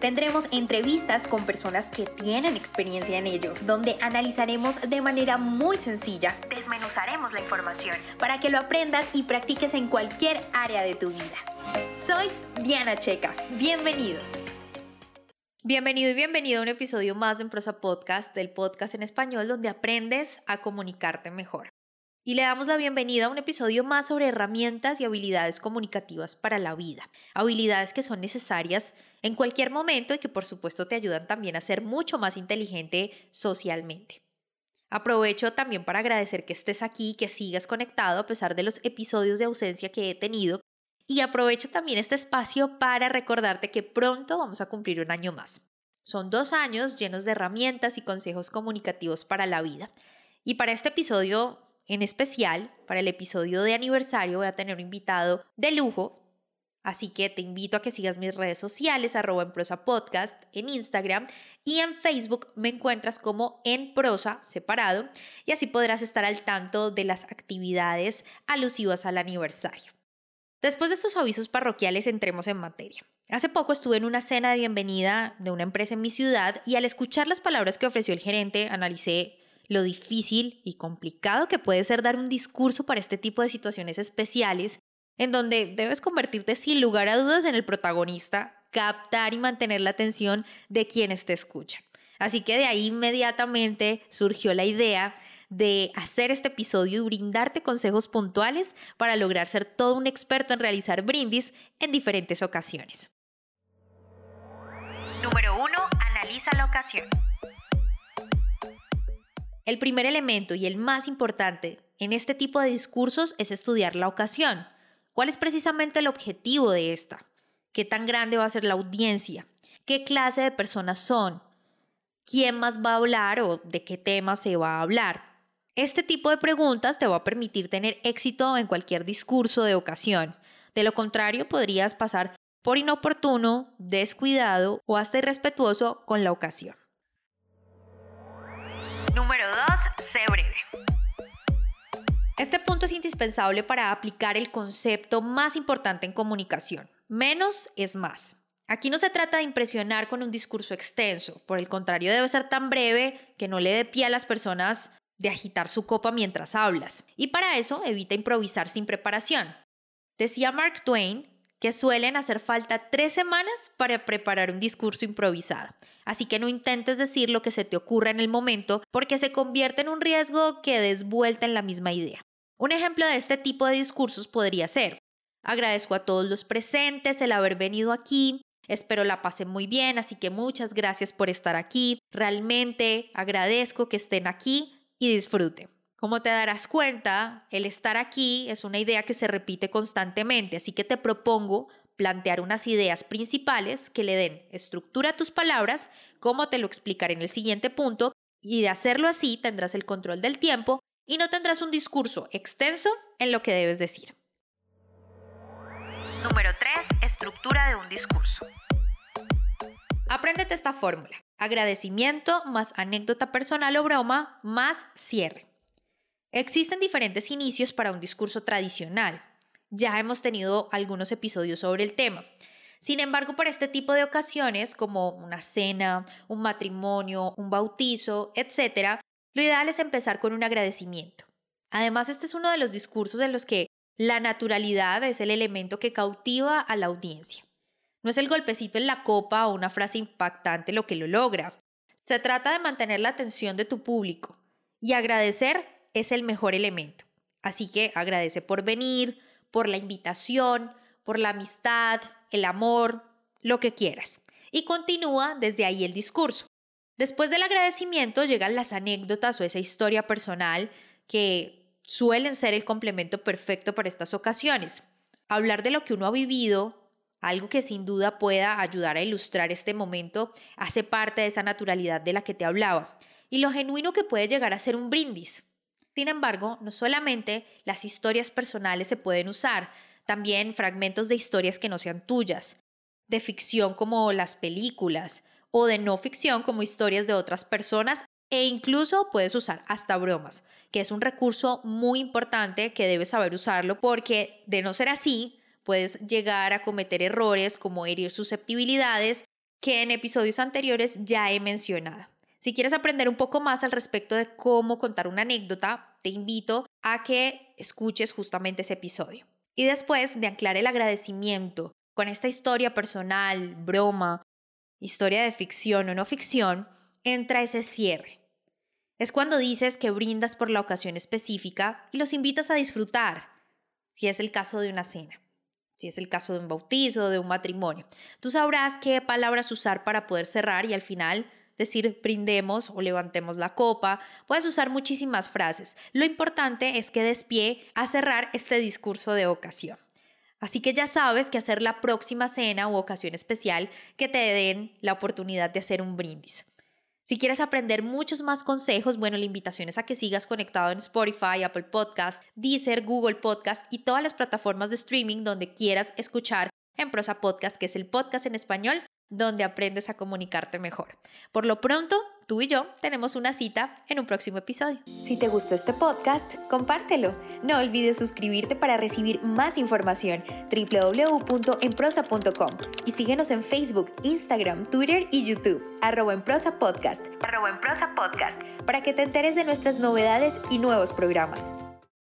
Tendremos entrevistas con personas que tienen experiencia en ello, donde analizaremos de manera muy sencilla, desmenuzaremos la información para que lo aprendas y practiques en cualquier área de tu vida. Soy Diana Checa. Bienvenidos. Bienvenido y bienvenido a un episodio más de Prosa Podcast, del podcast en español donde aprendes a comunicarte mejor. Y le damos la bienvenida a un episodio más sobre herramientas y habilidades comunicativas para la vida. Habilidades que son necesarias en cualquier momento y que por supuesto te ayudan también a ser mucho más inteligente socialmente. Aprovecho también para agradecer que estés aquí, que sigas conectado a pesar de los episodios de ausencia que he tenido. Y aprovecho también este espacio para recordarte que pronto vamos a cumplir un año más. Son dos años llenos de herramientas y consejos comunicativos para la vida. Y para este episodio en especial, para el episodio de aniversario voy a tener un invitado de lujo Así que te invito a que sigas mis redes sociales, arroba en prosa podcast, en Instagram y en Facebook me encuentras como en prosa separado y así podrás estar al tanto de las actividades alusivas al aniversario. Después de estos avisos parroquiales entremos en materia. Hace poco estuve en una cena de bienvenida de una empresa en mi ciudad y al escuchar las palabras que ofreció el gerente analicé lo difícil y complicado que puede ser dar un discurso para este tipo de situaciones especiales en donde debes convertirte sin lugar a dudas en el protagonista, captar y mantener la atención de quienes te escuchan. Así que de ahí inmediatamente surgió la idea de hacer este episodio y brindarte consejos puntuales para lograr ser todo un experto en realizar brindis en diferentes ocasiones. Número 1. Analiza la ocasión. El primer elemento y el más importante en este tipo de discursos es estudiar la ocasión. ¿Cuál es precisamente el objetivo de esta? ¿Qué tan grande va a ser la audiencia? ¿Qué clase de personas son? ¿Quién más va a hablar o de qué tema se va a hablar? Este tipo de preguntas te va a permitir tener éxito en cualquier discurso de ocasión. De lo contrario, podrías pasar por inoportuno, descuidado o hasta irrespetuoso con la ocasión. Número 2. Sé breve. Este punto es indispensable para aplicar el concepto más importante en comunicación. Menos es más. Aquí no se trata de impresionar con un discurso extenso, por el contrario debe ser tan breve que no le dé pie a las personas de agitar su copa mientras hablas. Y para eso evita improvisar sin preparación. Decía Mark Twain que suelen hacer falta tres semanas para preparar un discurso improvisado. Así que no intentes decir lo que se te ocurra en el momento porque se convierte en un riesgo que des vuelta en la misma idea. Un ejemplo de este tipo de discursos podría ser, agradezco a todos los presentes el haber venido aquí, espero la pasen muy bien, así que muchas gracias por estar aquí, realmente agradezco que estén aquí y disfruten. Como te darás cuenta, el estar aquí es una idea que se repite constantemente, así que te propongo plantear unas ideas principales que le den estructura a tus palabras, como te lo explicaré en el siguiente punto, y de hacerlo así tendrás el control del tiempo y no tendrás un discurso extenso en lo que debes decir. Número 3. Estructura de un discurso. Apréndete esta fórmula. Agradecimiento más anécdota personal o broma más cierre. Existen diferentes inicios para un discurso tradicional. Ya hemos tenido algunos episodios sobre el tema. Sin embargo, para este tipo de ocasiones, como una cena, un matrimonio, un bautizo, etc., lo ideal es empezar con un agradecimiento. Además, este es uno de los discursos en los que la naturalidad es el elemento que cautiva a la audiencia. No es el golpecito en la copa o una frase impactante lo que lo logra. Se trata de mantener la atención de tu público y agradecer es el mejor elemento. Así que agradece por venir, por la invitación, por la amistad, el amor, lo que quieras. Y continúa desde ahí el discurso. Después del agradecimiento llegan las anécdotas o esa historia personal que suelen ser el complemento perfecto para estas ocasiones. Hablar de lo que uno ha vivido, algo que sin duda pueda ayudar a ilustrar este momento, hace parte de esa naturalidad de la que te hablaba y lo genuino que puede llegar a ser un brindis. Sin embargo, no solamente las historias personales se pueden usar, también fragmentos de historias que no sean tuyas, de ficción como las películas o de no ficción como historias de otras personas e incluso puedes usar hasta bromas, que es un recurso muy importante que debes saber usarlo porque de no ser así, puedes llegar a cometer errores como herir susceptibilidades que en episodios anteriores ya he mencionado. Si quieres aprender un poco más al respecto de cómo contar una anécdota, te invito a que escuches justamente ese episodio. Y después de anclar el agradecimiento con esta historia personal, broma, historia de ficción o no ficción, entra ese cierre. Es cuando dices que brindas por la ocasión específica y los invitas a disfrutar, si es el caso de una cena, si es el caso de un bautizo de un matrimonio. Tú sabrás qué palabras usar para poder cerrar y al final decir brindemos o levantemos la copa. Puedes usar muchísimas frases. Lo importante es que des pie a cerrar este discurso de ocasión. Así que ya sabes que hacer la próxima cena u ocasión especial que te den la oportunidad de hacer un brindis. Si quieres aprender muchos más consejos, bueno, la invitación es a que sigas conectado en Spotify, Apple Podcast, Deezer, Google Podcast y todas las plataformas de streaming donde quieras escuchar en Prosa Podcast, que es el podcast en español donde aprendes a comunicarte mejor. Por lo pronto, tú y yo tenemos una cita en un próximo episodio. Si te gustó este podcast, compártelo. No olvides suscribirte para recibir más información www.enprosa.com y síguenos en Facebook, Instagram, Twitter y YouTube, arroba en prosa podcast, arroba en prosa podcast, para que te enteres de nuestras novedades y nuevos programas.